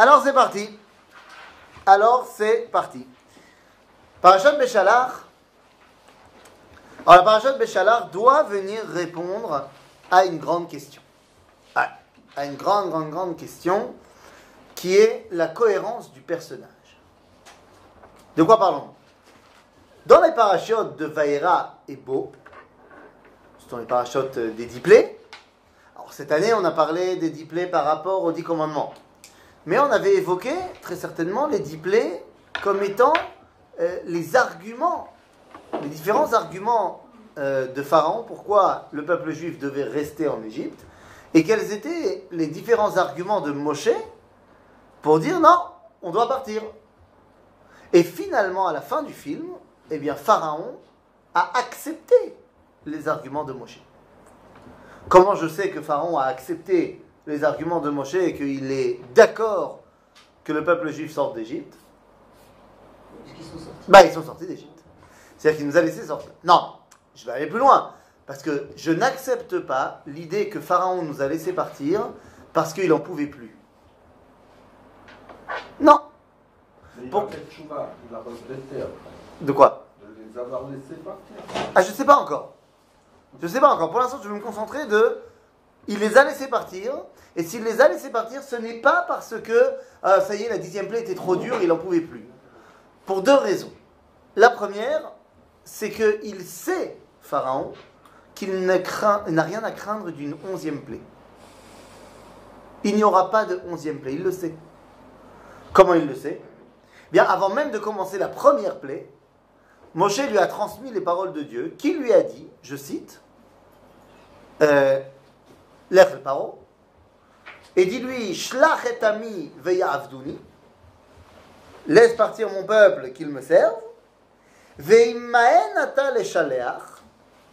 Alors c'est parti. Alors c'est parti. Parashat Béchalach. Alors la Parashat Béchalach doit venir répondre à une grande question. À, à une grande, grande, grande question qui est la cohérence du personnage. De quoi parlons-nous? Dans les parachutes de Vaïra et Beau, ce sont les parachutes des diplés. Alors cette année, on a parlé des diplés par rapport aux dix commandements. Mais on avait évoqué très certainement les diplés comme étant euh, les arguments, les différents arguments euh, de Pharaon, pourquoi le peuple juif devait rester en Égypte, et quels étaient les différents arguments de Moshe pour dire non, on doit partir. Et finalement, à la fin du film, eh bien, Pharaon a accepté les arguments de Moshe. Comment je sais que Pharaon a accepté les arguments de Moshe et qu'il est d'accord que le peuple juif sorte d'Égypte Ils sont sortis? Bah, ils sont sortis d'Égypte. C'est-à-dire qu'il nous a laissé sortir. Non, je vais aller plus loin. Parce que je n'accepte pas l'idée que Pharaon nous a laissé partir parce qu'il n'en pouvait plus. Non. Mais il Bon. a fait chouva, il a regretté après, De quoi? De les avoir laissés partir. Ah, je sais pas encore. Je sais pas encore. Pour l'instant, je vais me concentrer de. Il les a laissés partir. Et s'il les a laissés partir, ce n'est pas parce que ah, ça y est, la dixième plaie était trop dure, il n'en pouvait plus. Pour deux raisons. La première, c'est qu'il sait, Pharaon, qu'il n'a rien à craindre d'une onzième plaie. Il n'y aura pas de onzième plaie, il le sait. Comment il le sait? Bien, avant même de commencer la première plaie, Moshe lui a transmis les paroles de Dieu, qui lui a dit, je cite, euh, Lech le paro, et dis-lui, Shlach et ami veya laisse partir mon peuple qu'il me serve,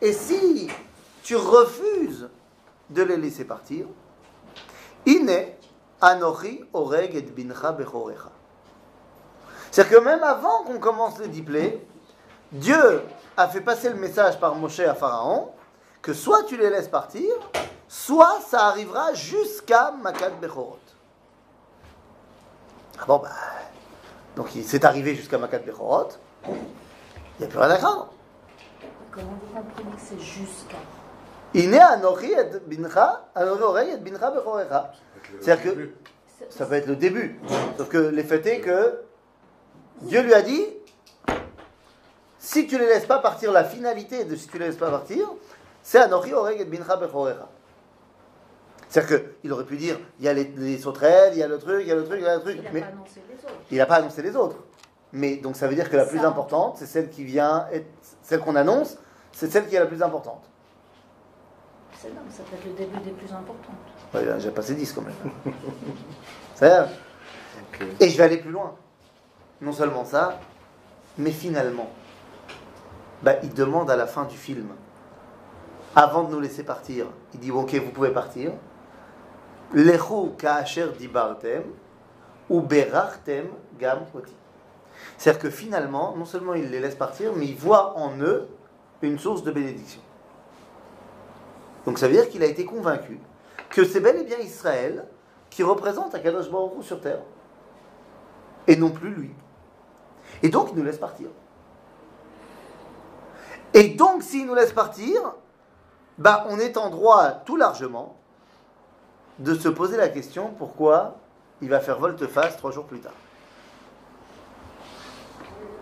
et si tu refuses de les laisser partir, ine anochi oreg et bechorecha. C'est-à-dire que même avant qu'on commence les diplés, Dieu a fait passer le message par Moshe à Pharaon que soit tu les laisses partir, soit ça arrivera jusqu'à Makat Bechorot. Ah bon, bah. Donc il s'est arrivé jusqu'à Makat Bechorot. Il n'y a plus rien à craindre. Comment vous comprenez que c'est jusqu'à? Ine anochi et bincha, anochi et bincha bechorecha. C'est-à-dire que C'est- ça peut être le début. Sauf que les faits est que Dieu lui a dit si tu les laisses pas partir, la finalité de si tu les laisses pas partir, c'est Anochi Oreg et Bincha Bechorecha. C'est-à-dire qu'il aurait pu dire il y a les, les sauterelles, il y a le truc, il y a le truc, il y a le truc, Il n'a mais pas annoncé les autres. il n'a pas annoncé les autres. Mais donc ça veut dire que la plus Ça. importante, c'est celle qui vient, être, celle qu'on annonce, c'est celle qui est la plus importante. C'est non, ça peut être le début des plus importantes. Ouais, J'ai passé 10 quand même. C'est-à-dire, Et je vais aller plus loin. Non seulement ça, mais finalement, bah, il demande à la fin du film, avant de nous laisser partir, il dit Ok, vous pouvez partir. Ka'asher dibartem, ou berachtem gam. C'est-à-dire que finalement, non seulement il les laisse partir, mais il voit en eux une source de bénédiction. Donc ça veut dire qu'il a été convaincu que c'est bel et bien Israël qui représente Akadosh Baruch sur terre, et non plus lui. Et donc il nous laisse partir. Et donc s'il nous laisse partir, bah, on est en droit tout largement de se poser la question pourquoi il va faire volte-face trois jours plus tard.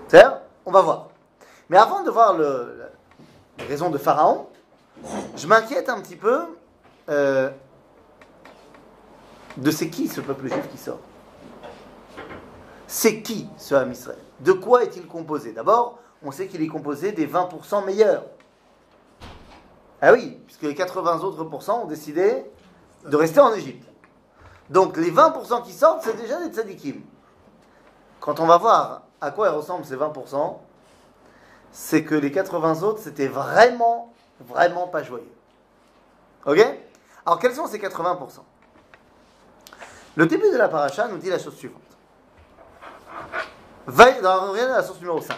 C'est On va voir. Mais avant de voir les raisons de Pharaon, je m'inquiète un petit peu euh, de c'est qui ce peuple juif qui sort? C'est qui ce Ham Israël? De quoi est-il composé? D'abord, on sait qu'il est composé des 20% meilleurs. Ah oui, puisque les 80 autres pourcents ont décidé de rester en Égypte. Donc les 20% qui sortent, c'est déjà des tzadikim. Quand on va voir à quoi ressemblent ces 20%, c'est que les 80 autres, c'était vraiment, vraiment pas joyeux. Ok? Alors quels sont ces 80% Le début de la paracha nous dit la chose suivante. Vaï- On la source numéro 5.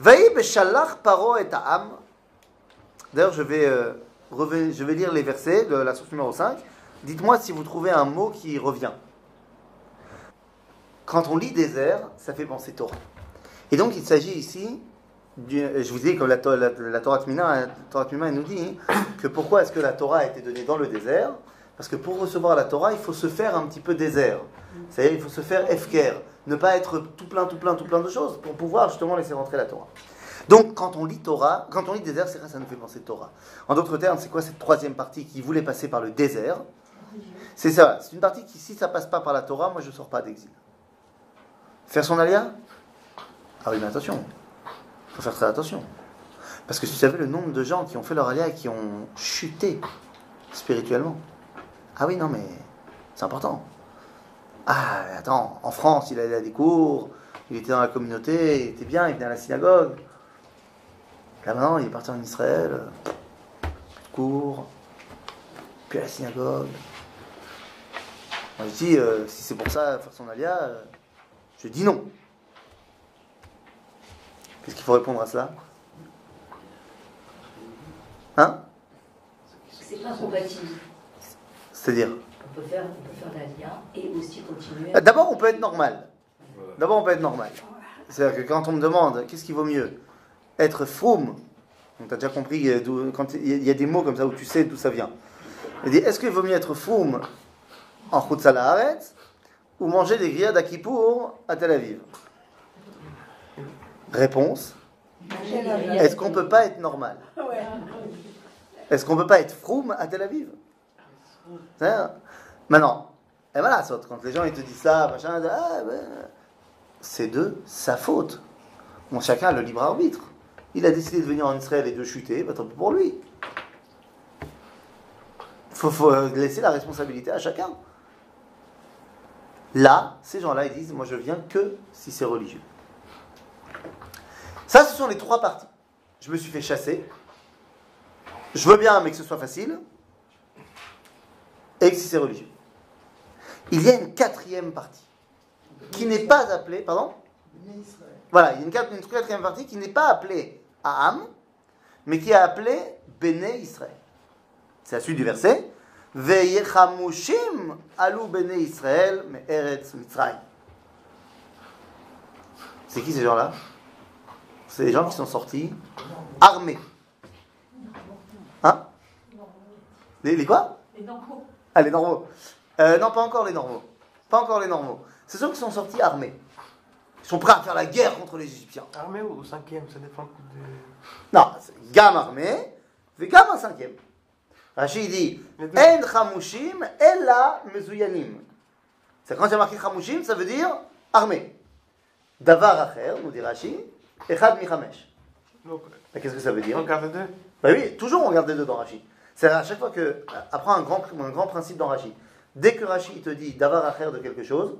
Vaï beshalach paro et ha'am. D'ailleurs, je vais, euh, je vais lire les versets de la source numéro 5. Dites-moi si vous trouvez un mot qui revient. quand on lit désert, ça fait penser Torah. Et donc il s'agit ici, je vous dis, comme la, la, la Torah Tmina, elle nous dit que pourquoi est-ce que la Torah a été donnée dans le désert? Parce que pour recevoir la Torah, il faut se faire un petit peu désert. C'est-à-dire il faut se faire efker, ne pas être tout plein, tout plein, tout plein de choses pour pouvoir justement laisser rentrer la Torah. Donc quand on lit Torah, quand on lit désert, c'est ça nous fait penser Torah. En d'autres termes, c'est quoi cette troisième partie qui voulait passer par le désert C'est ça, c'est une partie qui, si ça passe pas par la Torah, moi je ne sors pas d'exil. Faire son alia Ah oui, mais attention, il faut faire très attention. Parce que vous savez le nombre de gens qui ont fait leur alia et qui ont chuté spirituellement. Ah oui, non, mais c'est important. Ah, mais attends, en France, il allait à des cours, il était dans la communauté, il était bien, il venait à la synagogue. Là maintenant, il est parti en Israël, euh, cours, puis à la synagogue. Moi, je dis, euh, si c'est pour ça, faire son alia, euh, je dis non. Qu'est-ce qu'il faut répondre à cela? Hein? C'est pas compatible. C'est-à-dire? On peut faire, on peut faire la lien et aussi continuer. D'abord, on peut être normal. D'abord, on peut être normal. C'est-à-dire que quand on me demande qu'est-ce qui vaut mieux? Être froum, donc tu déjà compris, quand il y a- des mots comme ça où tu sais d'où ça vient. Il dit est-ce qu'il vaut mieux être froum en Khutzala Haaretz ou manger des grillades à Kippour à Tel Aviv? Réponse est-ce qu'on peut pas être normal? Est-ce qu'on peut pas être froum à Tel Aviv? Hein? Maintenant, et voilà, quand les gens ils te disent ça, machin, ah, c'est de sa faute. Bon, chacun a le libre arbitre. Il a décidé de venir en Israël et de chuter, bah, tant pis pour lui. Il faut, faut, laisser la responsabilité à chacun. Là, ces gens-là, ils disent, moi je viens que si c'est religieux. Ça, ce sont les trois parties. Je me suis fait chasser. Je veux bien, mais que ce soit facile. Et que si c'est religieux. Il y a une quatrième partie qui n'est pas appelée, pardon? Voilà, il y a une quatrième partie qui n'est pas appelée Aham, mais qui est appelée Béné Israël. C'est la suite du verset. Veyechamushim alou Béné Israël me Eretz Mitzrayim. C'est qui ces gens-là? C'est des gens qui sont sortis armés. Hein? Les, les quoi? Ah, les normaux. Euh, non, pas encore les normaux. Pas encore les normaux. C'est ceux qui sont sortis armés. Ils sont prêts à faire la guerre contre les Égyptiens. Armé ou cinquième, ça dépend de... Non, gamme armé, c'est gamme un cinquième. Rachid dit. En chamushim, ella mezuyanim. C'est quand a marqué chamushim, ça veut dire armé. Davar acher, nous dit Rachid, echad michamesh. Qu'est-ce que ça veut dire? On garde deux. Bah oui, toujours on regarde les deux dans Rachid. C'est à chaque fois que. Après un grand, un grand principe dans Rachid. Dès que Rachid te dit à faire de quelque chose,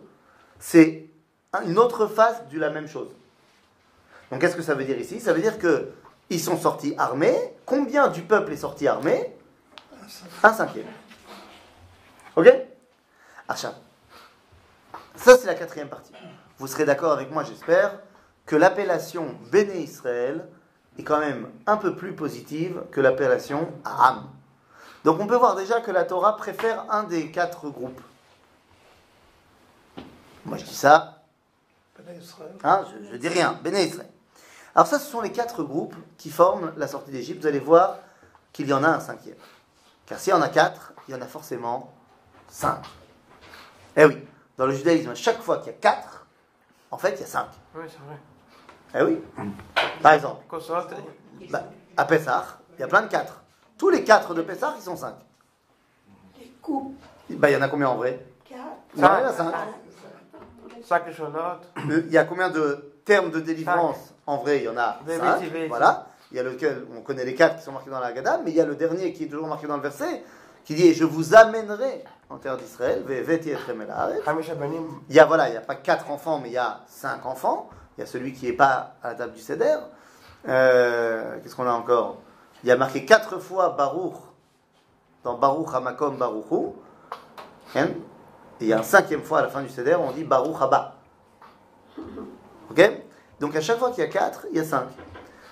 c'est une autre face de la même chose. Donc qu'est-ce que ça veut dire ici? Ça veut dire que ils sont sortis armés. Combien du peuple est sorti armé? Un cinquième. Ok? Achat. Ça, c'est la quatrième partie. Vous serez d'accord avec moi, j'espère, que l'appellation Béné Israël est quand même un peu plus positive que l'appellation Am. Donc on peut voir déjà que la Torah préfère un des quatre groupes. Moi je dis ça, hein, je, je dis rien, Béné Israël. Alors ça, ce sont les quatre groupes qui forment la sortie d'Égypte. Vous allez voir qu'il y en a un cinquième. Car s'il y en a quatre, il y en a forcément cinq. Eh oui, dans le judaïsme, à chaque fois qu'il y a quatre, en fait, il y a cinq. Oui, c'est vrai. Eh oui. Par exemple, bah, à Pessah, il y a plein de quatre. Tous les quatre de Pessah, ils sont cinq. Les coupes, Bah, il y en a combien en vrai? Quatre, Non, il y en a cinq. sac et chalotte. Euh, Il y a combien de termes de délivrance En vrai, il y en a cinq. Voilà. Il y a lequel, on connaît les quatre qui sont marqués dans la Haggadah, mais il y a le dernier qui est toujours marqué dans le verset, qui dit je vous amènerai en terre d'Israël. Il y a, voilà, il n'y a pas quatre enfants, mais il y a cinq enfants. Il y a celui qui n'est pas à la table du Seder. Euh, Qu'est-ce qu'on a encore? Il y a marqué quatre fois Baruch dans Baruch Hamakom Baruchu. Et il y a un cinquième fois à la fin du Seder, on dit Baruch Haba. Ok? Donc à chaque fois qu'il y a quatre, il y a cinq.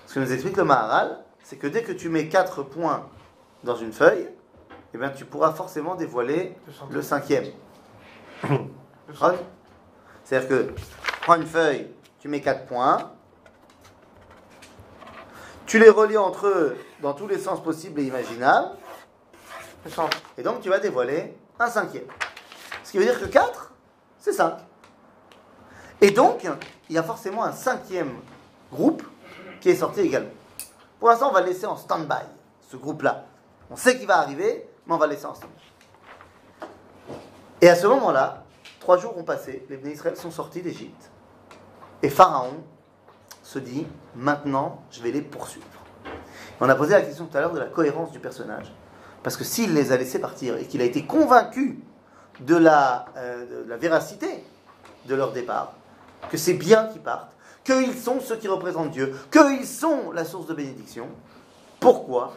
Ce que nous explique le Maharal, c'est que dès que tu mets quatre points dans une feuille, eh bien, tu pourras forcément dévoiler le cinquième. Le C'est-à-dire que, prends une feuille, tu mets quatre points, tu les relis entre eux dans tous les sens possibles et imaginables, et donc tu vas dévoiler un cinquième. Ce qui veut dire que 4, c'est 5. Et donc, il y a forcément un cinquième groupe qui est sorti également. Pour l'instant, on va laisser en stand-by, ce groupe-là. On sait qu'il va arriver, mais on va laisser en stand-by. Et à ce moment-là, trois jours ont passé, les Bnei Israël sont sortis d'Égypte. Et Pharaon se dit, maintenant, je vais les poursuivre. On a posé la question tout à l'heure de la cohérence du personnage. Parce que s'il les a laissés partir et qu'il a été convaincu de la, euh, de la véracité de leur départ, que c'est bien qu'ils partent, qu'ils sont ceux qui représentent Dieu, qu'ils sont la source de bénédiction, pourquoi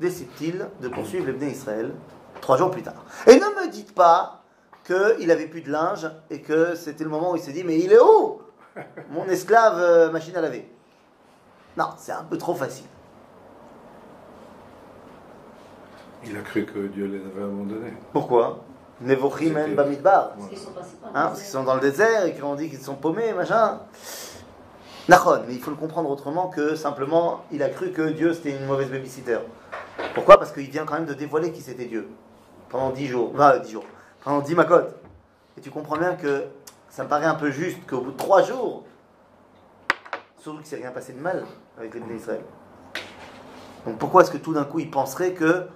décide-t-il de poursuivre les Bnei Israël trois jours plus tard? Et ne me dites pas qu'il avait plus de linge et que c'était le moment où il s'est dit Mais il est où? Mon esclave euh, machine à laver. Non, c'est un peu trop facile. Il a cru que Dieu les avait abandonnés. Pourquoi? Nevochim en Bamidbar. Parce qu'ils sont passés par Hein, parce qu'ils sont dans le désert et qu'on dit qu'ils sont paumés, machin. Nachon, mais il faut le comprendre autrement que simplement il a cru que Dieu c'était une mauvaise babysitter. Pourquoi? Parce qu'il vient quand même de dévoiler qui c'était Dieu. Pendant dix jours. Enfin, dix jours. Pendant dix macotes. Et tu comprends bien que ça me paraît un peu juste qu'au bout de trois jours, surtout qu'il ne s'est rien passé de mal avec les Bnei Israël. Donc pourquoi est-ce que tout d'un coup il penserait que,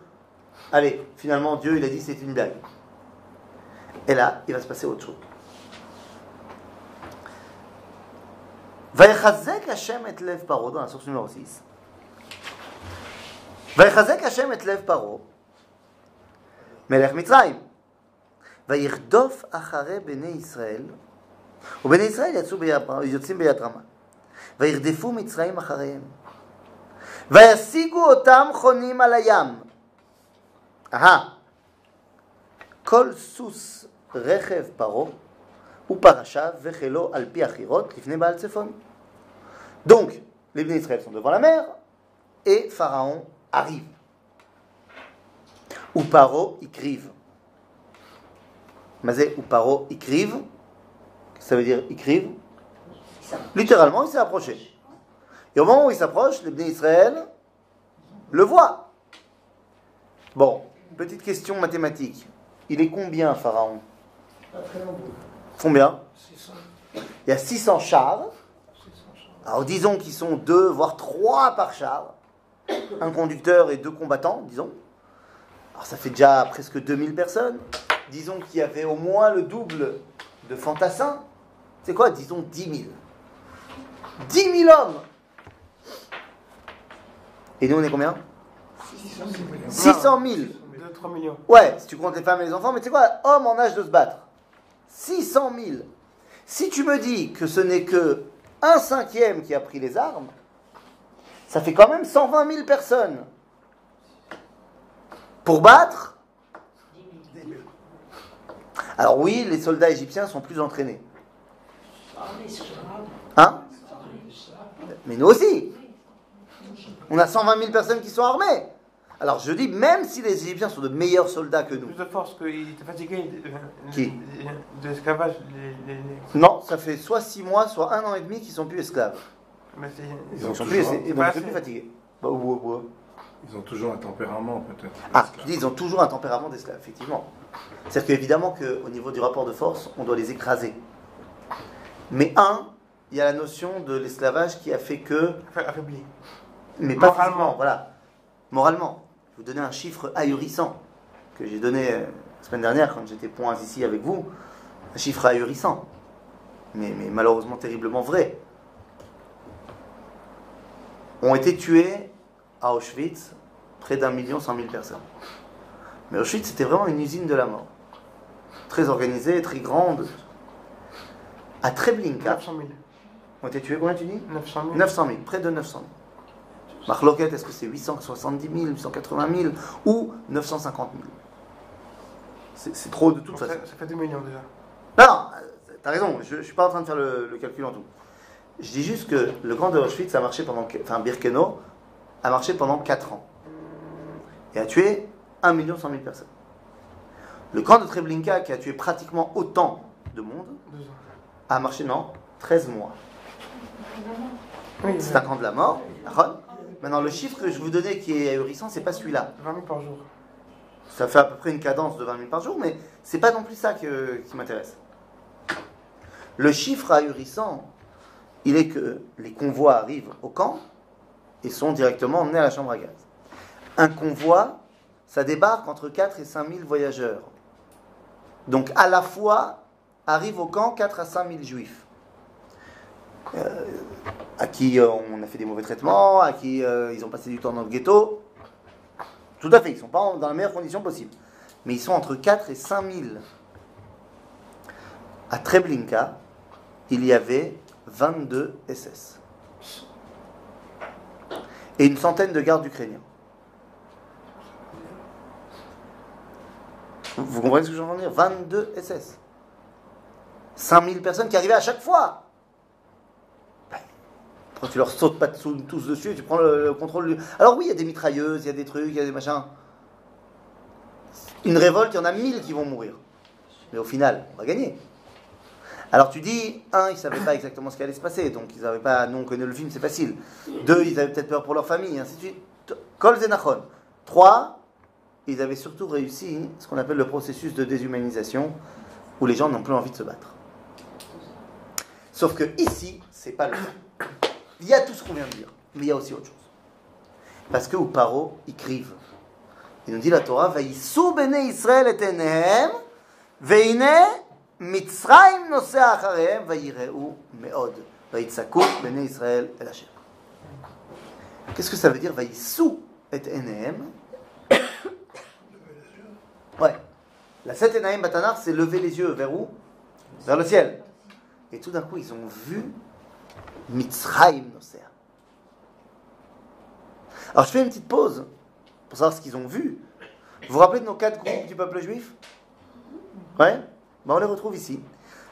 allez, finalement Dieu il a dit c'est une blague? et là, il va se passer autre chose. ויחזק השם את לב פרעה, dans la source numéro 6. ויחזק השם את לב פרעה, מלך מצרים. וירדוף אחרי בני ישראל, ובני ישראל יצאו ביד, יוצאים ביד רמה. וירדפו מצרים אחריהם. וישיגו אותם חונים על הים. אהה. כל סוס רכב פרעה ופרשיו וחילו על פי החירות לפני בעל צפון. Donc, les Bnei Israël sont devant la mer et Pharaon arrive. Ou Paro écrive. Mazé ou Paro écrive. Ça veut dire écrive. Littéralement, il s'est approché. Et au moment où il s'approche, les Bnei Israël le voient. Bon, petite question mathématique. Il est combien, Pharaon Pas très nombreux. Combien 600. Il y a 600 chars. 600 chars. Alors disons qu'ils sont deux, voire trois par char. Un conducteur et deux combattants, disons. Alors ça fait déjà presque 2000 personnes. Disons qu'il y avait au moins le double de fantassins. C'est quoi Disons 10 000. 10 000 hommes Et nous on est combien? 600 000 2-3 millions. Ouais, si tu comptes les femmes et les enfants, mais tu sais quoi? Hommes en âge de se battre. 600 000. Si tu me dis que ce n'est que un cinquième qui a pris les armes, ça fait quand même 120 000 personnes. Pour battre Alors oui, les soldats égyptiens sont plus entraînés. Hein? Mais nous aussi. On a 120 000 personnes qui sont armées. Alors je dis, même si les Égyptiens sont de meilleurs soldats que nous, Plus de force qu'il était fatigué de, Qui? de, l'esclavage. Les, non, ça fait soit 6 mois, soit un an et demi qu'ils sont plus esclaves. Mais c'est- Ils Ils ont sont plus, ils sont fatigués. Bah, ouais, ouais. ils ont toujours un tempérament, peut-être. Ah, je dis, ils ont toujours un tempérament d'esclave, effectivement. C'est-à-dire qu'évidemment qu'au niveau du rapport de force, on doit les écraser. Mais un, il y a la notion de l'esclavage qui a fait que, Affa- affaibli. mais pas Moralement. voilà, moralement. Je vous donner un chiffre ahurissant que j'ai donné euh, la semaine dernière quand j'étais point ici avec vous, un chiffre ahurissant, mais, mais malheureusement terriblement vrai. Ont été tués à Auschwitz près d'un million cent mille personnes. Mais Auschwitz, c'était vraiment une usine de la mort. Très organisée, très grande. À Treblinka, 900 000. ont été tués, combien tu dis? 900 000. 900 000, près de 900 000. Marloquette, est-ce que c'est 870 000, 880 000 ou 950 000 C'est trop de toute Donc façon. ça, ça fait 2 millions déjà. Non, non, euh, t'as raison, je ne suis pas en train de faire le, le calcul en tout. Je dis juste que le camp de Auschwitz a marché pendant. Enfin, Birkenau a marché pendant 4 ans. Et a tué 1 100 000 personnes. Le camp de Treblinka, qui a tué pratiquement autant de monde, a marché, non 13 mois. C'est un camp de la mort. D'accord Maintenant, le chiffre que je vous donnais qui est ahurissant, c'est pas celui-là. 20 000 par jour. Ça fait à peu près une cadence de 20 000 par jour, mais c'est pas non plus ça que- qui m'intéresse. Le chiffre ahurissant, il est que les convois arrivent au camp et sont directement emmenés à la chambre à gaz. Un convoi, ça débarque entre 4 et 5 000 voyageurs. Donc à la fois arrivent au camp 4 à 5 000 juifs. Euh, à qui euh, on a fait des mauvais traitements, à qui euh, ils ont passé du temps dans le ghetto. Tout à fait, ils ne sont pas dans les meilleures conditions possibles. Mais ils sont entre 4 et 5 000. À Treblinka, il y avait 22 SS. Et une centaine de gardes ukrainiens. Vous, vous comprenez ce que je veux dire? 22 SS. 5000 personnes qui arrivaient à chaque fois. Quand tu leur sautes pas tous dessus tu prends le, le contrôle. du- Alors oui, il y a des mitrailleuses, il y a des trucs, il y a des machins. Une révolte, il y en a 1000 qui vont mourir. Mais au final, on va gagner. Alors tu dis, un, ils ne savaient pas exactement ce qui allait se passer, donc ils n'avaient pas, nous on connaît le film, c'est facile. Deux, ils avaient peut-être peur pour leur famille, ainsi de suite. Kol Zenachon. Trois, ils avaient surtout réussi ce qu'on appelle le processus de déshumanisation, où les gens n'ont plus envie de se battre. Sauf que ici, c'est pas le cas. Il y a tout ce qu'on vient de dire, mais il y a aussi autre chose. Parce que au paro, ils crivent. Il nous dit la Torah, Vaïsou bene Israël et enehem, veine Mitzrayim nosea acharehem, vaïreu meod, vaïtsakou bene Israël el Hashem. Qu'est-ce que ça veut dire, Vaïsou et enehem? Ouais. La sept enaim batanar, c'est lever les yeux vers où? Vers le ciel. Et tout d'un coup, ils ont vu Mitzrayim nosea. Alors je fais une petite pause pour savoir ce qu'ils ont vu. Vous vous rappelez de nos quatre groupes du peuple juif? Ouais? Ben, On les retrouve ici.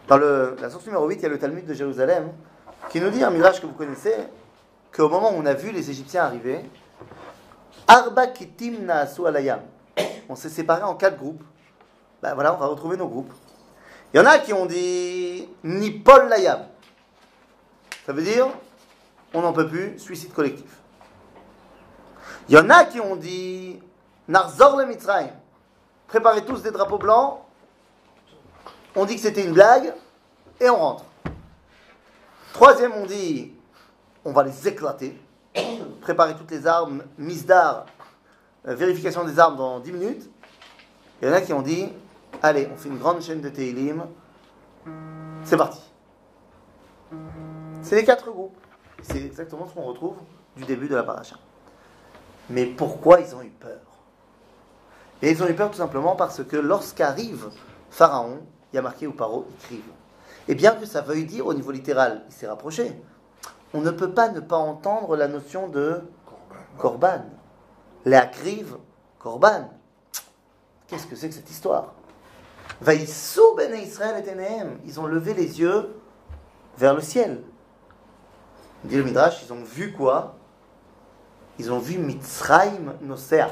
Dans le- la source numéro 8, il y a le Talmud de Jérusalem qui nous dit un mirage que vous connaissez qu'au moment où on a vu les Égyptiens arriver, Arba Kitim Naasu Alayam. On s'est séparés en quatre groupes. Ben voilà, on va retrouver nos groupes. Il y en a qui ont dit Nipol Layam. Ça veut dire on n'en peut plus, suicide collectif. Il y en a qui ont dit Narzor le Mitzrayim. Préparez tous des drapeaux blancs. On dit que c'était une blague et on rentre. Troisième, on dit on va les éclater. Préparez toutes les armes, mise d'art, euh, vérification des armes dans 10 minutes. Il y en a qui ont dit allez, on fait une grande chaîne de Teilim. C'est parti. C'est les quatre groupes. C'est exactement ce qu'on retrouve du début de la paracha. Mais pourquoi ils ont eu peur? Et ils ont eu peur tout simplement parce que lorsqu'arrive Pharaon, il y a marqué au paro, ils crivent. Et bien que ça veuille dire au niveau littéral, il s'est rapproché, on ne peut pas ne pas entendre la notion de korban. Les akriv, korban. Qu'est-ce que c'est que cette histoire? Vaïssou ben Israël et. Ils ont levé les yeux vers le ciel. Dit le Midrash, ils ont vu quoi? Ils ont vu Mitzrayim Nosea.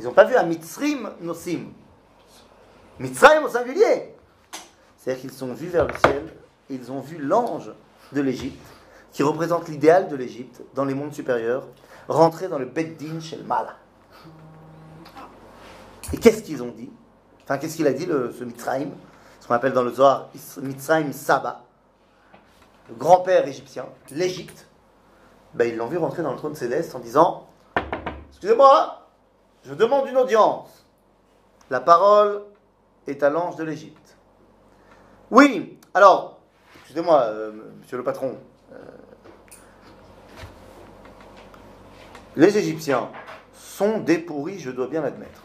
Ils n'ont pas vu un Mitzrim Nosim. Mitzrayim au singulier. C'est-à-dire qu'ils sont vus vers le ciel et ils ont vu l'ange de l'Égypte, qui représente l'idéal de l'Égypte dans les mondes supérieurs, rentrer dans le Beddin Shel Mala. Et qu'est-ce qu'ils ont dit? Enfin, qu'est-ce qu'il a dit, le, ce Mitzrayim? Ce qu'on appelle dans le Zohar Mitzrayim Saba, le grand-père égyptien, l'Égypte. Ben, ils l'ont vu rentrer dans le trône céleste en disant Excusez-moi, je demande une audience. La parole est à l'ange de l'Égypte. Oui, alors, excusez-moi, euh, monsieur le patron. euh, les Égyptiens sont des pourris, je dois bien l'admettre.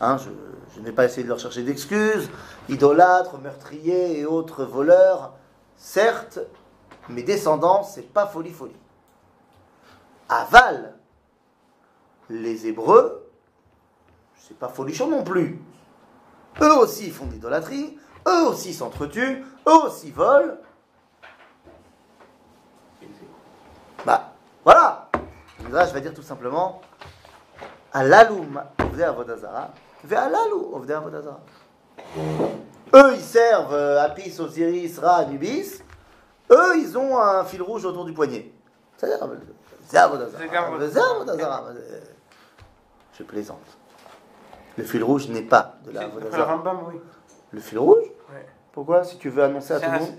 Hein, je, je n'ai pas essayé de leur chercher d'excuses, idolâtres, meurtriers et autres voleurs. Certes, mes descendants, c'est pas folie folie. Aval, les Hébreux, c'est pas folichon non plus. Eux aussi font de l'idolâtrie, eux aussi s'entretuent, eux aussi volent. Bah, voilà. Là, je vais dire tout simplement Alaloum ovdei avodazara, ve'alalou ovdei avodazara. Eux, ils servent euh, Apis, Osiris, Ra, Anubis, eux, ils ont un fil rouge autour du poignet. Euh. Euh, Je plaisante. Le fil rouge n'est pas de la Le Avodazara. Rambam, oui. Le fil rouge Ouais. Pourquoi Si tu veux annoncer à tout le monde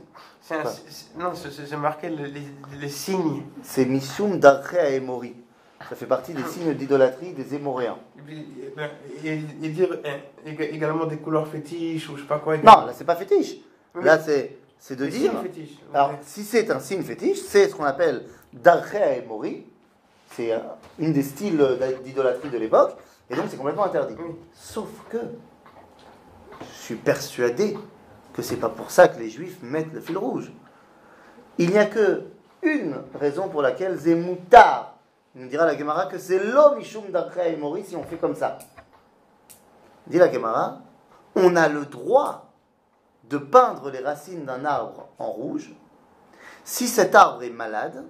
un- Non, c'est- marqué le- les, les signes. C'est Mishum Darche à Emori. Ça fait partie des signes d'idolâtrie des Émoréens. Et, puis, et, dire ég- également des couleurs fétiches ou je sais pas quoi. Non, là, c'est pas fétiche. Oui. Là, c'est c'est de dire. signes fétiches. Alors, si c'est un signe fétiche, c'est ce qu'on appelle Darche à Emori. C'est une des styles d'idolâtrie de l'époque. Et donc, c'est complètement interdit. Oui. Sauf que je suis persuadé que c'est pas pour ça que les juifs mettent le fil rouge. Il n'y a que une raison pour laquelle Zemoutar nous dira la Gemara que c'est l'homme Ishum Darkha et Mori si on fait comme ça. Dit la Gemara, on a le droit de peindre les racines d'un arbre en rouge si cet arbre est malade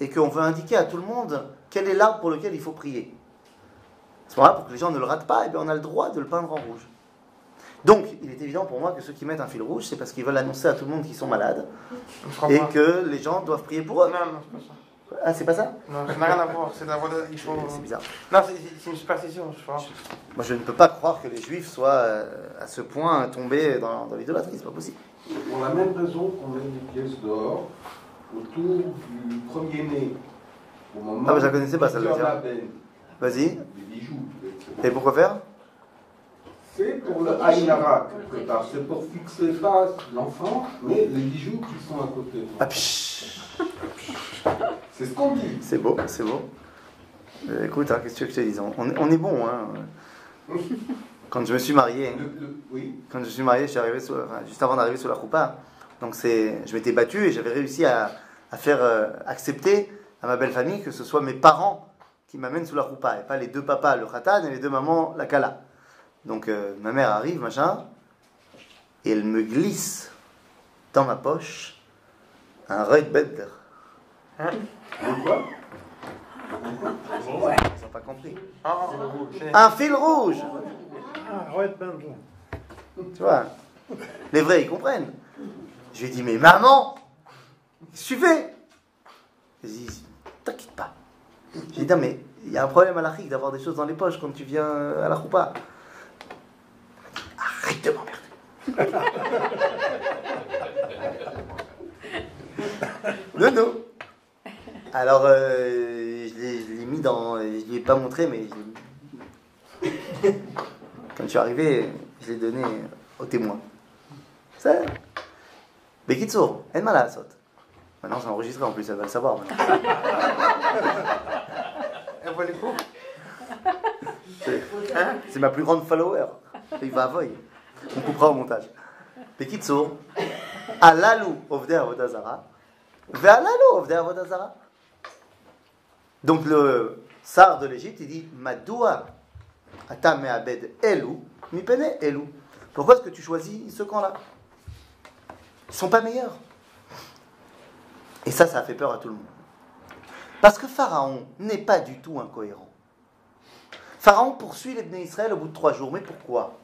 et qu'on veut indiquer à tout le monde quel est l'arbre pour lequel il faut prier. À ce moment-là, pour que les gens ne le ratent pas, eh bien, on a le droit de le peindre en rouge. Donc, il est évident pour moi que ceux qui mettent un fil rouge, c'est parce qu'ils veulent annoncer à tout le monde qu'ils sont malades et que les gens doivent prier pour Non, eux. non, c'est pas ça. Ah, c'est pas ça Non, ça n'a rien à voir. C'est la. C'est bizarre. Non, c'est- une superstition, je pense. Moi, je ne peux pas croire que les juifs soient euh, à ce point tombés dans, dans l'idolâtrie, c'est pas possible. Pour la même raison qu'on met des pièces d'or autour du premier-né. Au moment Ah, mais je la connaissais pas, où celle-là, il y en tiens. a ben, Vas-y. Des bijoux. Et pourquoi faire? C'est pour le Aïnara quelque part. C'est pour fixer pas l'enfant, mais les bijoux qui sont à côté. Ah, psh, C'est ce qu'on dit. c'est beau, c'est beau. Euh, écoute, hein, qu'est-ce que tu veux que je te dise on, est- on est bon, hein. Quand je me suis marié, Le- le- oui. quand je suis marié, je suis arrivé enfin, juste avant d'arriver sur la roupa. Donc c'est, je m'étais battu et j'avais réussi à, à faire euh, accepter à ma belle famille que ce soit mes parents qui m'amènent sous la roupa et pas les deux papas, le khatan, et les deux mamans, la kala. Donc euh, ma mère arrive, machin, et elle me glisse dans ma poche un Red Bedder. De quoi Ils n'ont pas compris. Ah, Un fil rouge Ah. Tu vois, les vrais, ils comprennent. Je lui ai dit, mais maman, qu'est-ce que tu fais Elle dit, t'inquiète pas. J'ai dit, non, mais il y a un problème à l'Afrique d'avoir des choses dans les poches quand tu viens à la roupa. Arrête de m'emmerder. non, non. Alors, euh, je l'ai- l'ai mis dans. Je lui ai pas montré, mais je l'ai- quand je suis arrivé, je l'ai donné au témoin. Ça. Bekitsour, en mal Maintenant, c'est enregistré en plus, elle va le savoir. Elle voit les coups C'est c'est ma plus grande follower. Il va avoy. On coupera au montage. Bekitsour, Alalou Ovdei Avodazara, Ve'alalou Ovdei Avodazara. Donc le sar de l'Égypte, il dit Madoua Ata Me'abed Elou, Mipene Elou. Pourquoi est-ce que tu choisis ce camp-là? Ils sont pas meilleurs. Et ça, ça a fait peur à tout le monde. Parce que Pharaon n'est pas du tout incohérent. Pharaon poursuit les Israël au bout de trois jours. Mais pourquoi?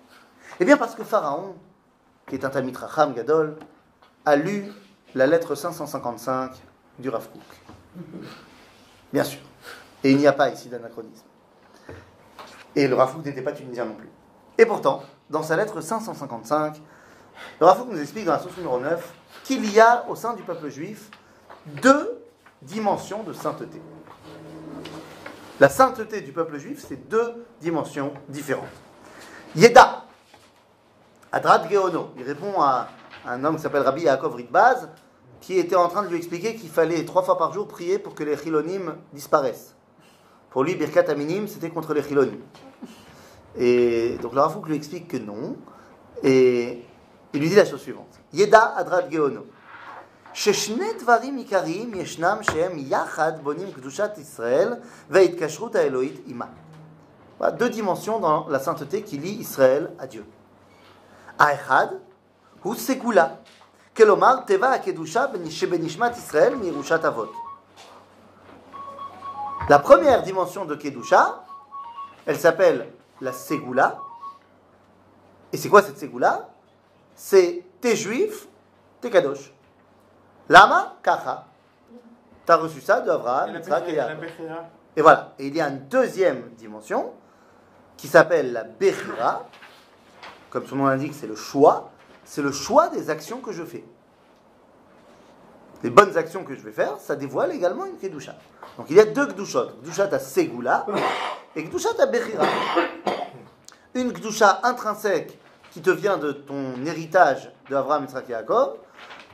Eh bien parce que Pharaon, qui est un Tamit Racham Gadol, a lu la lettre 555 du Rav Kook. Bien sûr. Et il n'y a pas ici d'anachronisme. Et le Rav Kook n'était pas tunisien non plus. Et pourtant, dans sa lettre 555, le Rav Kook nous explique dans la source numéro 9 qu'il y a au sein du peuple juif deux dimensions de sainteté. La sainteté du peuple juif, c'est deux dimensions différentes. Yeda, Adrat Geono, il répond à un homme qui s'appelle Rabbi Yaakov Ritbaz, qui était en train de lui expliquer qu'il fallait trois fois par jour prier pour que les chilonim disparaissent. Pour lui, Birkat Aminim, c'était contre les chilonim. Et donc le Rafouk lui explique que non, et il lui dit la chose suivante. Yeda Adrat Geono. ששני דברים עיקריים ישנם שהם יחד בונים קדושת ישראל וההתקשרות האלוהית עימה. Voilà, deux dimensions dans la sainteté qui lie Israël à Dieu. האחד הוא סגולה, כלומר טבע הקדושה שבנשמת ישראל מירושת אבות. La première dimension de Kedusha, elle s'appelle la Segula. Et c'est quoi cette Segula c'est t'es juif, t'es kadosh. Lama, kacha. T'as reçu ça de Abraham, et. Et voilà. Et il y a une deuxième dimension qui s'appelle la Bechira. Comme son nom l'indique, c'est le choix. C'est le choix des actions que je fais. Les bonnes actions que je vais faire, ça dévoile également une Kedusha. Donc il y a deux Kedushot. Kedusha à Segula et Kedusha à Bechira. Une Kedusha intrinsèque qui te vient de ton héritage de Abraham, Yitzhak et Yaakov.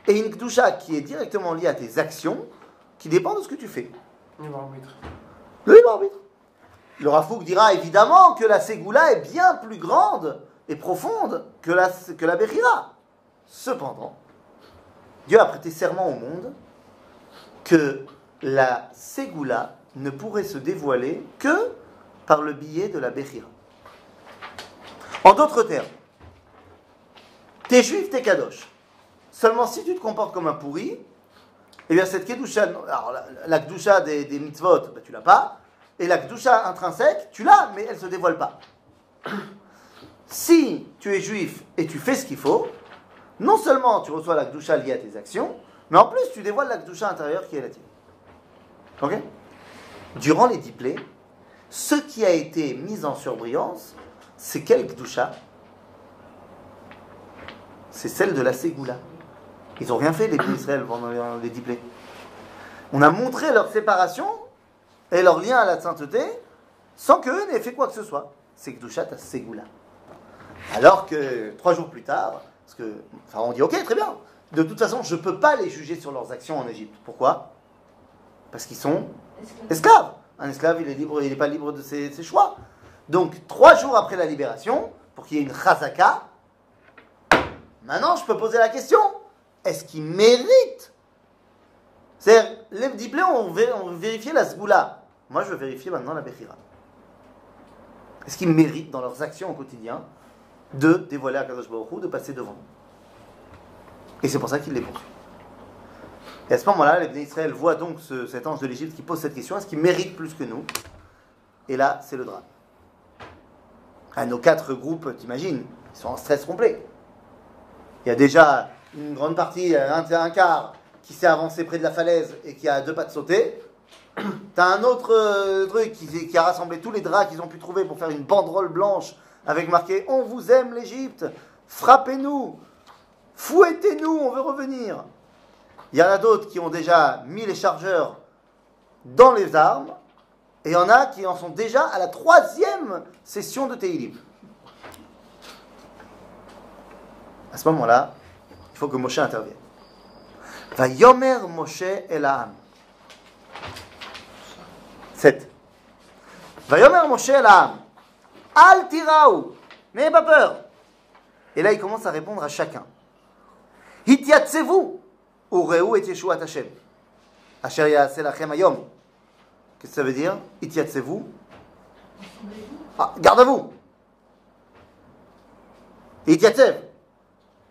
Et une Kedusha qui est directement liée à tes actions qui dépend de ce que tu fais. Libre arbitre. Le libre arbitre. Le Rafouk dira évidemment que la Ségoula est bien plus grande et profonde que la, que la Bechira. Cependant, Dieu a prêté serment au monde que la Ségoula ne pourrait se dévoiler que par le biais de la Bechira. En d'autres termes, t'es juif, t'es kadosh. Seulement si tu te comportes comme un pourri, eh bien cette kedusha, alors la, la des, des mitzvot, ben, tu l'as pas, et la kedusha intrinsèque, tu l'as, mais elle ne se dévoile pas. Si tu es juif et tu fais ce qu'il faut, non seulement tu reçois la kedusha liée à tes actions, mais en plus tu dévoiles la kedusha intérieure qui est la tienne. Ok? Durant les diplés, ce qui a été mis en surbrillance, c'est quelle kedusha C'est celle de la Ségoula. Ils n'ont rien fait, les Bnei Israël, pendant les- les diplés. On a montré leur séparation et leur lien à la sainteté sans qu'eux n'aient fait quoi que ce soit. C'est Kedushat à Ségoula. Alors que trois jours plus tard, parce que, enfin, on dit ok, très bien. De toute façon, je ne peux pas les juger sur leurs actions en Égypte. Pourquoi? Parce qu'ils sont esclaves. Un esclave, il est libre, il n'est pas libre de ses, ses choix. Donc, trois jours après la libération, pour qu'il y ait une chazaka, maintenant je peux poser la question est-ce qu'ils méritent C'est-à-dire, les diplés ont, vé- ont vérifié la sgoula. Moi, je veux vérifier maintenant la bechira. Est-ce qu'ils méritent dans leurs actions au quotidien? De dévoiler à Kadosh Baruch Hu, de passer devant Et c'est pour ça qu'ils les poursuivent. Et à ce moment-là, les Israël voient donc ce- cet ange de l'Égypte qui pose cette question est-ce qu'ils méritent plus que nous? Et là, c'est le drame. À nos quatre groupes, t'imagines, ils sont en stress complet. Il y a déjà une grande partie, un, un quart, qui s'est avancé près de la falaise et qui a deux pattes sautées. T'as un autre euh, truc qui a rassemblé tous les draps qu'ils ont pu trouver pour faire une banderole blanche avec marqué On vous aime l'Égypte, frappez-nous, fouettez-nous, on veut revenir. Il y en a d'autres qui ont déjà mis les chargeurs dans les armes et il y en a qui en sont déjà à la troisième session de Teilim. À ce moment-là, il faut que Moshe intervienne. Va yomer Moshe el Ha'am. 7. Va yomer Moshe el Ha'am. Al tiraou. N'ayez pas peur. Et là, il commence à répondre à chacun. Hityatsevou. Ureu et Yeshuat Hashem. Asher ya'aseh lachem hayom. Qu'est-ce que ça veut dire Hityatsevou. Ah, garde à vous. Hityatsev.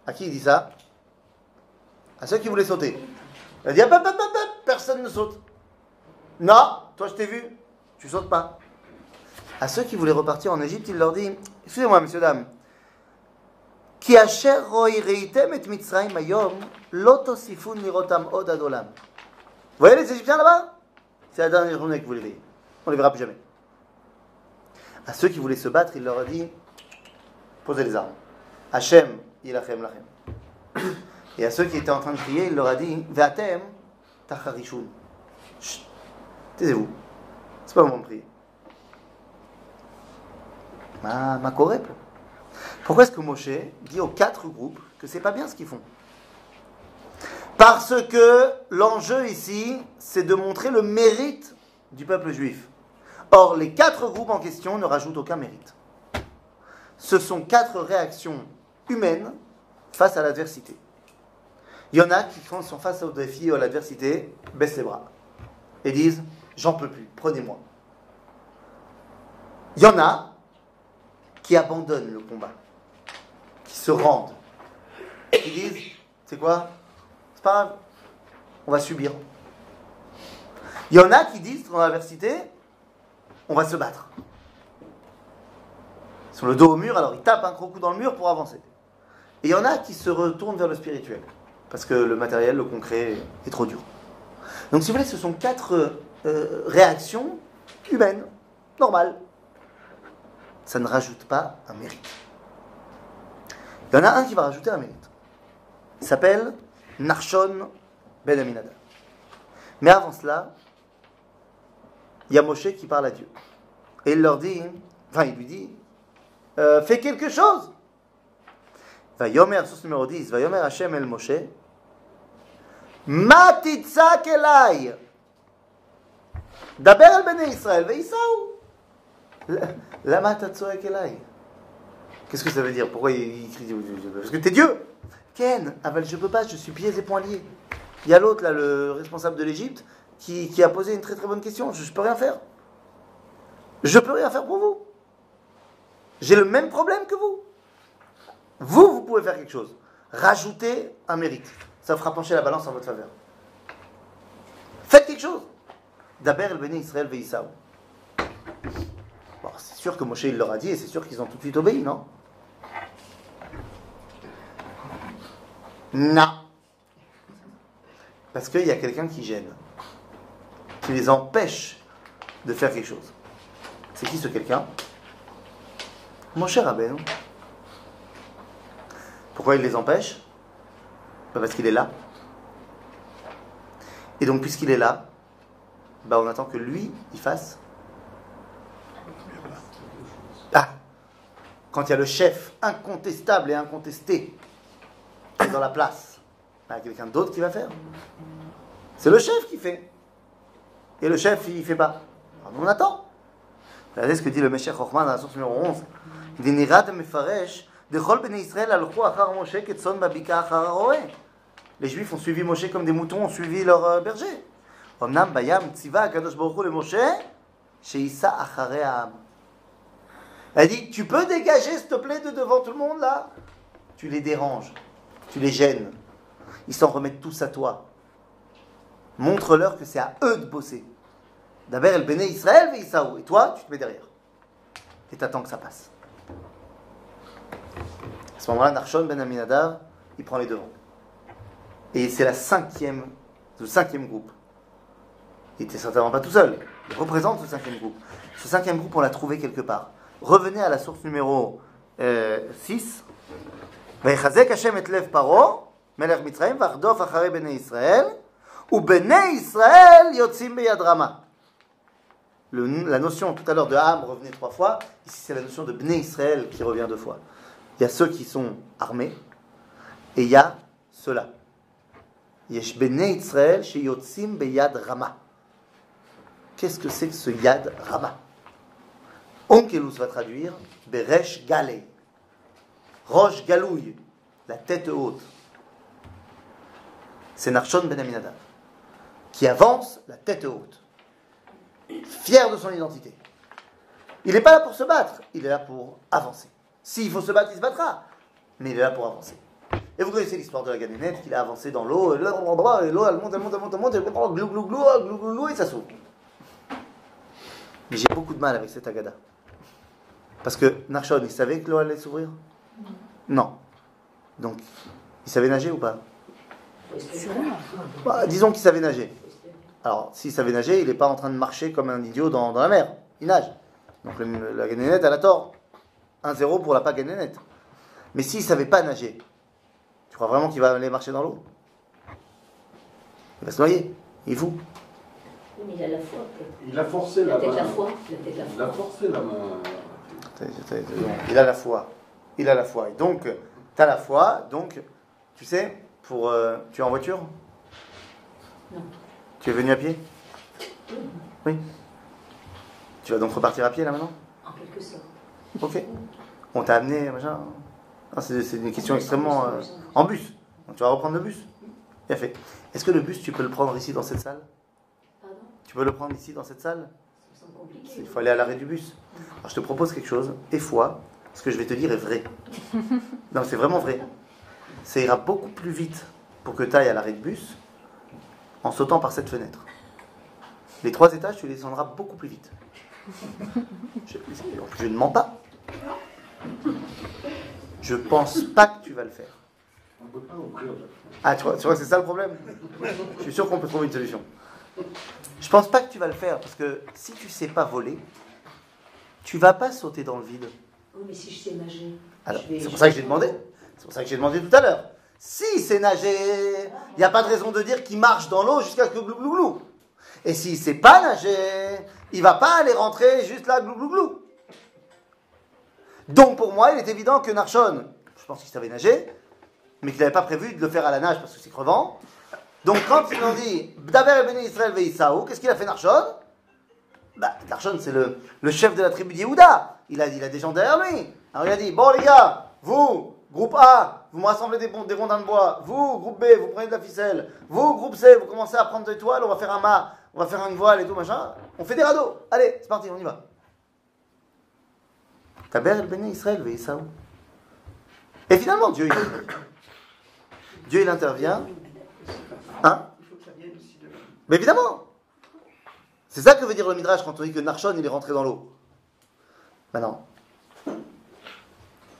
À qui il dit ça? À ceux qui voulaient sauter. Il a dit hop, hop, hop, hop, personne ne saute. Non, toi je t'ai vu, tu sautes pas. À ceux qui voulaient repartir en Égypte, il leur dit Excusez-moi, messieurs, dames. Vous voyez les Égyptiens là-bas? C'est la dernière journée que vous les verrez. On les verra plus jamais. À ceux qui voulaient se battre, il leur a dit Posez les armes. Hachem, ilachem lachem. Et à ceux qui étaient en train de crier, il leur a dit Ve'atem tacharishun. Taisez-vous. C'est pas le moment de prier. Ma, ma. Pourquoi est-ce que Moshe dit aux quatre groupes que c'est pas bien ce qu'ils font? Parce que l'enjeu ici, c'est de montrer le mérite du peuple juif. Or, les quatre groupes en question ne rajoutent aucun mérite. Ce sont quatre réactions humaines face à l'adversité. Il y en a qui, quand ils sont face au défi ou à l'adversité, baissent les bras et disent J'en peux plus, prenez-moi. Il y en a qui abandonnent le combat, qui se rendent, qui disent C'est quoi? C'est pas grave, on va subir. Il y en a qui disent dans l'adversité On va se battre. Ils sont le dos au mur, alors ils tapent un gros coup dans le mur pour avancer. Et il y en a qui se retournent vers le spirituel. Parce que le matériel, le concret est trop dur. Donc si vous voulez, ce sont quatre euh, réactions humaines, normales ça ne rajoute pas un mérite. Il y en a un qui va rajouter un mérite. Il s'appelle Narshon Ben Aminadab. Mais avant cela, il y a Moshe qui parle à Dieu. Et il leur dit, enfin il lui dit, euh, fais quelque chose. Va Yomer, source numéro 10, Vayomer Hashem el Moshe, Ma daber el bene Israël. Lama elai Qu'est-ce que ça veut dire? Pourquoi il crie Parce que t'es Dieu Ken, aval, je peux pas, je suis pieds et poings liés. Il y a l'autre, là, le responsable de l'Égypte, qui, a posé une très très bonne question. Je, je peux rien faire. Je ne peux rien faire pour vous. J'ai le même problème que vous. Vous, vous pouvez faire quelque chose. Rajoutez un mérite. Ça fera pencher la balance en votre faveur. Faites quelque chose. D'abord, el Israël veissaou. Que Moshe il leur a dit et c'est sûr qu'ils ont tout de suite obéi, non? Non. Parce qu'il y a quelqu'un qui gêne, qui les empêche de faire quelque chose. C'est qui ce quelqu'un? Mon cher Rabbeinu. Pourquoi il les empêche? Parce qu'il est là. Et donc, puisqu'il est là, bah, on attend que lui, il fasse. Ah Quand il y a le chef incontestable et incontesté dans la place, il y a quelqu'un d'autre qui va faire. C'est le chef qui fait. Et le chef, il fait pas. On attend. Regardez ce que dit le Meshach Chochman dans la source numéro 11. Il dit Nirad mefaresh bnei Israël alchu achar Moshe ketson babika achar. Les Juifs ont suivi Moshe comme des moutons ont suivi leur euh, berger. Omnam bayam tziva hu le Moshe sheisa. Elle dit Tu peux dégager, s'il te plaît, de devant tout le monde là? Tu les déranges, tu les gênes. Ils s'en remettent tous à toi. Montre-leur que c'est à eux de bosser. D'abord, el béné Israël Isaou. Et toi, tu te mets derrière. Et t'attends que ça passe. À ce moment-là, Narshon ben Aminadav, il prend les devants. Et c'est la cinquième, le cinquième groupe. Il n'était certainement pas tout seul. Il représente ce cinquième groupe. Ce cinquième groupe, on l'a trouvé quelque part. Revenez à la source numéro euh, 6. ויחזק השם את לב פרעה, מלך מצרים, וארדוף אחרי בני ישראל, ובני ישראל יוצאים ביד רמה. Le- la notion tout à l'heure de Ham revenait trois fois. Ici, c'est la notion de Bnei Israël qui revient deux fois. Il y a ceux qui sont armés et il y a ceux-là. Yesh Bnei Israël chez Yotzim Beyad Rama. Qu'est-ce que c'est que ce Yad Rama Onkelus va traduire Beresh Galei. Roche Galouille, la tête haute. C'est Narshon Ben Aminadav qui avance la tête haute fier de son identité. Il n'est pas là pour se battre, il est là pour avancer. S'il faut se battre, il se battra, mais il est là pour avancer. Et vous connaissez l'histoire de la ganénette, qu'il a avancé dans l'eau, et l'eau, et l'eau, elle monte, elle monte, elle monte, elle monte, glou, glou, et ça s'ouvre. Mais j'ai beaucoup de mal avec cette agada. Parce que Narshon, il savait que l'eau allait s'ouvrir Non. Donc, il savait nager ou pas Bah, Disons qu'il savait nager. Alors, s'il savait nager, il n'est pas en train de marcher comme un idiot dans, dans la mer. Il nage. Donc le- la ganénette, elle a tort. 1-0 pour la pas ganénette. Mais s'il ne savait pas nager, tu crois vraiment qu'il va aller marcher dans l'eau? Il va se noyer. Il est fou. Oui, mais il a la foi. Il a forcé Il la a peut-être la main. foi. Il a peut-être la Il a foi. forcé la main. Il a la foi. Il a la foi. Et donc, tu as la foi. Donc, tu sais, pour, euh, tu es en voiture? Non. Tu es venu à pied? Oui. Tu vas donc repartir à pied là maintenant? En quelque sorte. Ok. On t'a amené, machin. C'est une question extrêmement. euh, en bus. Donc tu vas reprendre le bus? Bien fait. Est-ce que le bus, tu peux le prendre ici dans cette salle? Pardon? Tu peux le prendre ici dans cette salle? Ça me semble compliqué. Il faut aller à l'arrêt du bus. Alors je te propose quelque chose. Et foi, ce que je vais te dire est vrai. non, c'est vraiment vrai. Ça ira beaucoup plus vite pour que tu ailles à l'arrêt de bus en sautant par cette fenêtre. Les trois étages, tu les descendras beaucoup plus vite. Je, je ne mens pas. Je pense pas que tu vas le faire. On ne peut pas ouvrir Ah, tu vois, tu vois c'est ça le problème? Je suis sûr qu'on peut trouver une solution. Je pense pas que tu vas le faire parce que si tu sais pas voler, tu vas pas sauter dans le vide. Oui, mais si je sais nager. Alors, c'est pour ça que j'ai demandé. C'est pour ça que j'ai demandé tout à l'heure. Si c'est nager, il n'y a pas de raison de dire qu'il marche dans l'eau jusqu'à ce que glou glou glou. Et s'il sait pas nager, il va pas aller rentrer juste là glou glou glou. Donc pour moi, il est évident que Narshon, je pense qu'il savait nager, mais qu'il n'avait pas prévu de le faire à la nage parce que c'est crevant. Donc quand ils ont dit Bdaber et Israël qu'est-ce qu'il a fait Narshon bah, Narshon, c'est le, le chef de la tribu d'Yehuda. Il a, il a des gens derrière lui. Alors il a dit Bon, les gars, vous, groupe A, vous me rassemblez des, des rondins de bois. Vous, groupe B, vous prenez de la ficelle. Vous, groupe C, vous commencez à prendre des toiles. On va faire un mât, on va faire une voile et tout, machin. On fait des radeaux. Allez, c'est parti, on y va. Taber el Béni Israël Veïsaou. Et finalement, Dieu, il, Dieu, il intervient. Hein? Mais évidemment c'est ça que veut dire le Midrash quand on dit que Narshon il est rentré dans l'eau. Maintenant,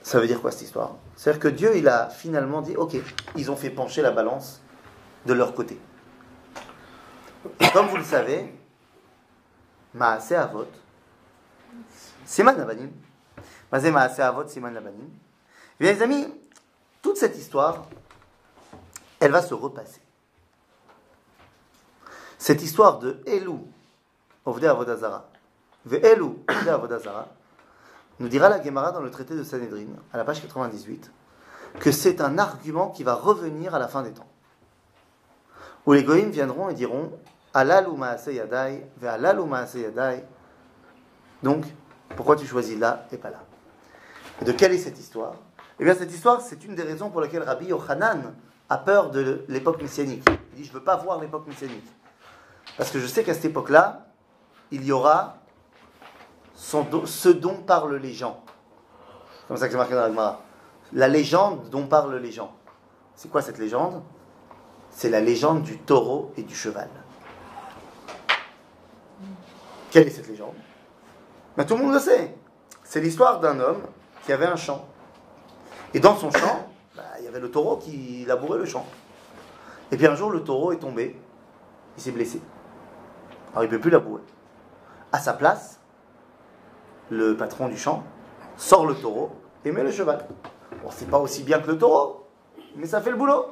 ça veut dire quoi cette histoire? C'est-à-dire que Dieu il a finalement dit ok, ils ont fait pencher la balance de leur côté. Et comme vous le savez, Maaseh Avot, Siman Labanim, Mazé Maaseh Avot, Siman Labanim. Eh bien les amis, toute cette histoire, elle va se repasser. Cette histoire de Elou, Ovdei Avodazara. Ve'elu Ovdei Avodazara. Nous dira la Gemara dans le traité de Sanhedrin, à la page 98, que c'est un argument qui va revenir à la fin des temps. Où les goïms viendront et diront Alalu Yadai, Ve'alalu Yadai. Donc, pourquoi tu choisis là et pas là? Et de quelle est cette histoire? Eh bien, cette histoire, c'est une des raisons pour lesquelles Rabbi Yochanan a peur de l'époque messianique. Il dit Je ne veux pas voir l'époque messianique. Parce que je sais qu'à cette époque-là, il y aura ce dont parlent les gens. C'est comme ça que c'est marqué dans la Gemara. La légende dont parlent les gens. C'est quoi cette légende? C'est la légende du taureau et du cheval. Quelle est cette légende? Ben, Tout le monde le sait. C'est l'histoire d'un homme qui avait un champ. Et dans son champ, ben, il y avait le taureau qui labourait le champ. Et puis un jour, le taureau est tombé. Il s'est blessé. Alors il ne peut plus labourer. À sa place, le patron du champ sort le taureau et met le cheval. Bon, c'est pas aussi bien que le taureau, mais ça fait le boulot.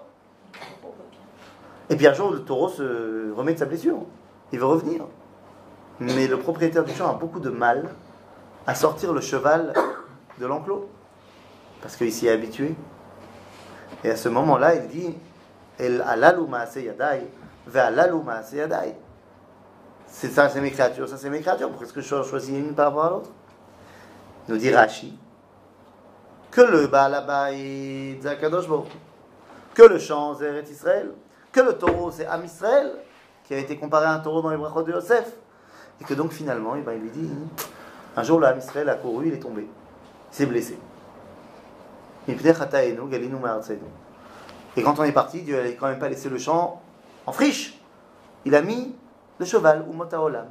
Et puis un jour, le taureau se remet de sa blessure. Il veut revenir. Mais le propriétaire du champ a beaucoup de mal à sortir le cheval de l'enclos. Parce qu'il s'y est habitué. Et à ce moment-là, il dit El ve. C'est ça, c'est mes créatures, ça c'est mes créatures. Pourquoi est-ce que je choisis une par rapport à l'autre? Nous dit Rashi que le Baalabaï c'est Akadosh Baruch Hu. que le champ c'est Eretz Israël, que le taureau c'est Am Israël, qui a été comparé à un taureau dans les brachot de Yosef, et que donc finalement, eh ben, il lui dit un jour le Israël a couru, il est tombé, il s'est blessé. Et quand on est parti, Dieu n'avait quand même pas laissé le champ en friche. Il a mis le cheval, ou Olam.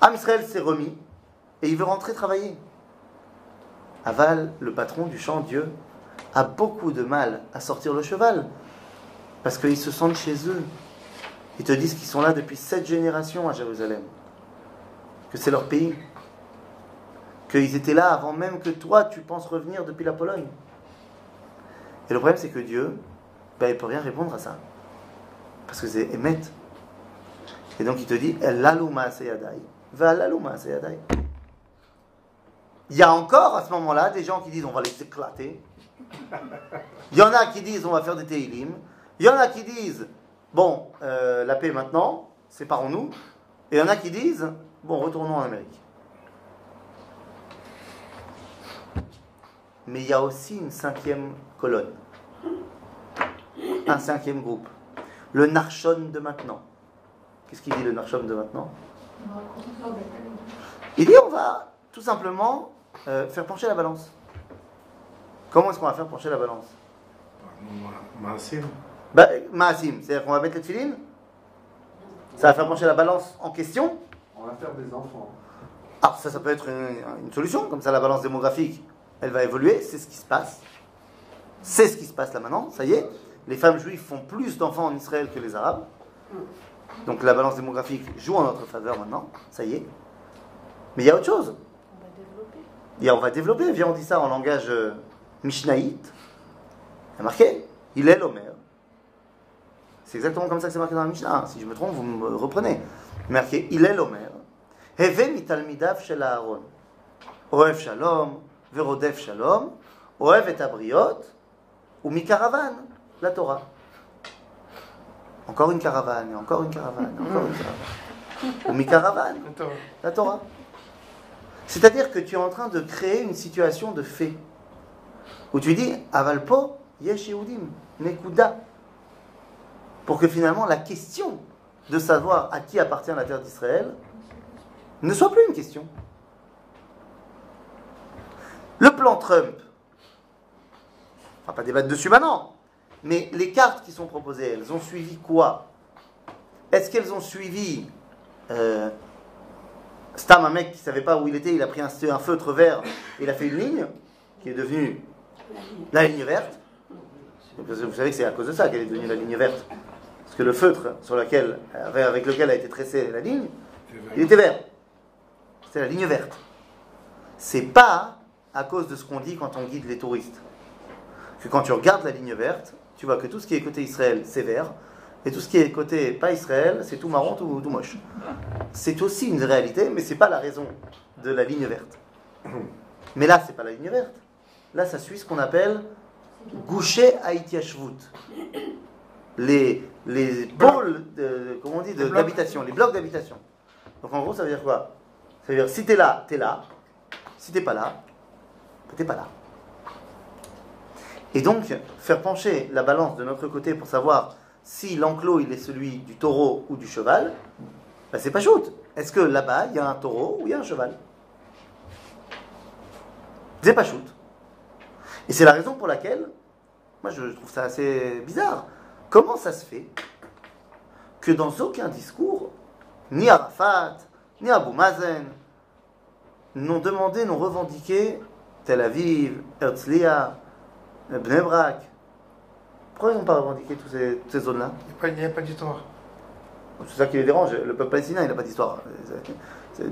Am Israël s'est remis et il veut rentrer travailler. Aval, le patron du champ, Dieu, a beaucoup de mal à sortir le cheval parce qu'ils se sentent chez eux. Ils te disent qu'ils sont là depuis sept générations à Jérusalem, que c'est leur pays, qu'ils étaient là avant même que toi tu penses revenir depuis la Pologne. Et le problème c'est que Dieu, ben, il ne peut rien répondre à ça parce que c'est Emet. Et donc il te dit. Il y a encore à ce moment-là des gens qui disent on va les éclater. Il y en a qui disent on va faire des télim. Il y en a qui disent bon, euh, la paix maintenant, séparons-nous. Et il y en a qui disent bon, retournons en Amérique. Mais il y a aussi une cinquième colonne, un cinquième groupe, le Narshon de maintenant. Qu'est-ce qu'il dit le Narshon de maintenant Il dit on va tout simplement euh, faire pencher la balance. Comment est-ce qu'on va faire pencher la balance Maasim. bah, Maasim, c'est-à-dire qu'on va mettre les filines Ça va faire pencher la balance en question On va faire des enfants. Ah, ça, ça peut être une, une solution, comme ça la balance démographique, elle va évoluer, c'est ce qui se passe. C'est ce qui se passe là maintenant, ça y est. Les femmes juives font plus d'enfants en Israël que les Arabes. Donc la balance démographique joue en notre faveur maintenant, ça y est. Mais il y a autre chose. On va développer. Et on va développer, viens on dit ça en langage euh, mishnaïte. Il y a marqué, il est l'Omer. C'est exactement comme ça que c'est marqué dans la Mishnah. Si je me trompe, vous me reprenez. Marqué, il est l'Omer. Heve mitalmidav shel Aaron. Oev shalom, verodef shalom, oev et abriot, ou mikaravan, la Torah. Encore une caravane, et encore une caravane, et encore une caravane. Ou mikaravan, Attends. la Torah. C'est-à-dire que tu es en train de créer une situation de fait. Où tu dis, Avalpo, Yesh Yehudim, Nekuda. Pour que finalement la question de savoir à qui appartient la terre d'Israël ne soit plus une question. Le plan Trump, on va pas débattre dessus maintenant, mais les cartes qui sont proposées, elles ont suivi quoi? Est-ce qu'elles ont suivi euh, Stam, un mec qui savait pas où il était, il a pris un, feutre vert et il a fait une ligne qui est devenue la ligne verte? Vous savez que c'est à cause de ça qu'elle est devenue la ligne verte. Parce que le feutre sur lequel, avec lequel a été tracée la ligne, il était vert. C'est la ligne verte. C'est pas à cause de ce qu'on dit quand on guide les touristes. Que quand tu regardes la ligne verte, tu vois que tout ce qui est côté Israël, c'est vert. Et tout ce qui est côté pas Israël, c'est tout marron, tout, tout moche. C'est aussi une réalité, mais c'est pas la raison de la ligne verte. Mais là, c'est pas la ligne verte. Là, ça suit ce qu'on appelle Gouché Haïtiashvut. Les, les pôles, de, comment on dit, d'habitation, les blocs d'habitation. Donc en gros, ça veut dire quoi? Ça veut dire si t'es là, t'es là. Si t'es pas là, t'es pas là. Et donc, faire pencher la balance de notre côté pour savoir si l'enclos il est celui du taureau ou du cheval, ben, c'est pas shoot. Est-ce que là-bas il y a un taureau ou il y a un cheval? C'est pas shoot. Et c'est la raison pour laquelle, moi je trouve ça assez bizarre. Comment ça se fait que dans aucun discours, ni Arafat, ni Abu Mazen n'ont demandé, n'ont revendiqué Tel Aviv, Herzliya, Bnei Brak. Pourquoi ils n'ont pas revendiqué toutes ces, toutes ces zones-là? Il n'y a pas d'histoire. C'est ça qui les dérange. Le peuple palestinien, il n'a pas d'histoire.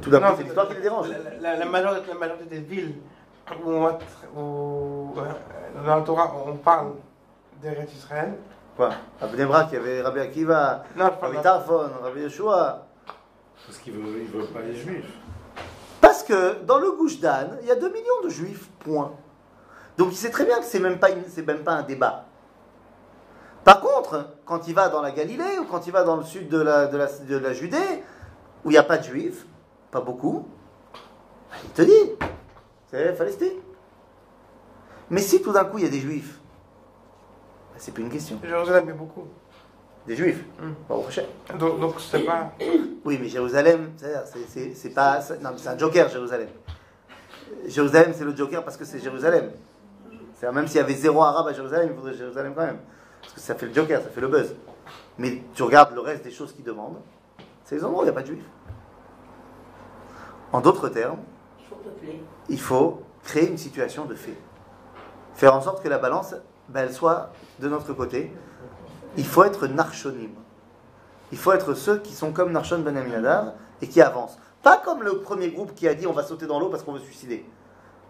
Tout d'un coup, c'est l'histoire qui les dérange. La, la- la majorité, la majorité des villes où, on où, euh, dans la Torah on parle d'Eretz Israël. Quoi? À Bnei Brak, il y avait Rabbi Akiva, Non, Rabbi Tarfon, Rabbi Yeshua. Parce qu'il veut, il veut pas les juifs. Parce que dans le Gouche d'Anne, il y a 2 millions de juifs, point. Donc il sait très bien que c'est même pas c'est même pas un débat. Par contre, quand il va dans la Galilée ou quand il va dans le sud de la, de la, de la Judée, où il n'y a pas de juifs, pas beaucoup, il te dit, c'est Palestine. Mais si tout d'un coup il y a des juifs, bah, c'est plus une question. Jérusalem, il y a beaucoup. Des juifs, prochain. Donc, donc c'est pas. Oui, mais Jérusalem, c'est- pas. Non, mais c'est un joker, Jérusalem. Jérusalem, c'est le joker parce que c'est Jérusalem. Même s'il y avait zéro arabe à Jérusalem, il faudrait Jérusalem quand même. Parce que ça fait le joker, ça fait le buzz. Mais tu regardes le reste des choses qu'ils demandent, c'est les endroits où il n'y a pas de juifs. En d'autres termes, Il faut créer une situation de fait. Faire en sorte que la balance, ben, elle soit de notre côté. Il faut être narchonim. Il faut être ceux qui sont comme Narshon Ben Aminadab et qui avancent. Pas comme le premier groupe qui a dit on va sauter dans l'eau parce qu'on veut se suicider.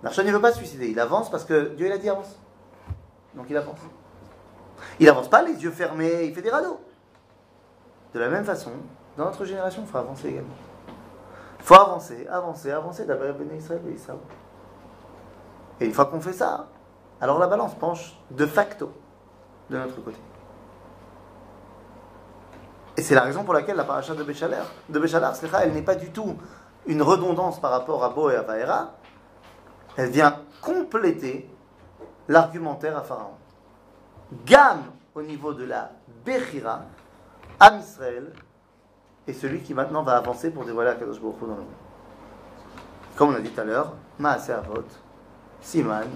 Narshon ne veut pas se suicider, il avance parce que Dieu il a dit avance. Donc il avance. Il avance pas les yeux fermés, il fait des radeaux. De la même façon, dans notre génération, il faut avancer également. Il faut avancer, avancer, avancer, d'abord béni Israël, oui, ça. Et une fois qu'on fait ça, alors la balance penche de facto de notre côté. Et c'est la raison pour laquelle la paracha de Béchalar, de elle n'est pas du tout une redondance par rapport à Bo et à Vaera. Elle vient compléter l'argumentaire à Pharaon. Gamme au niveau de la Bechira, Am est celui qui maintenant va avancer pour dévoiler la Kadosh Baruch Hu dans le monde. Comme on a dit tout à l'heure, Maaseh Avot, Siman,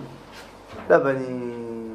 Labanim,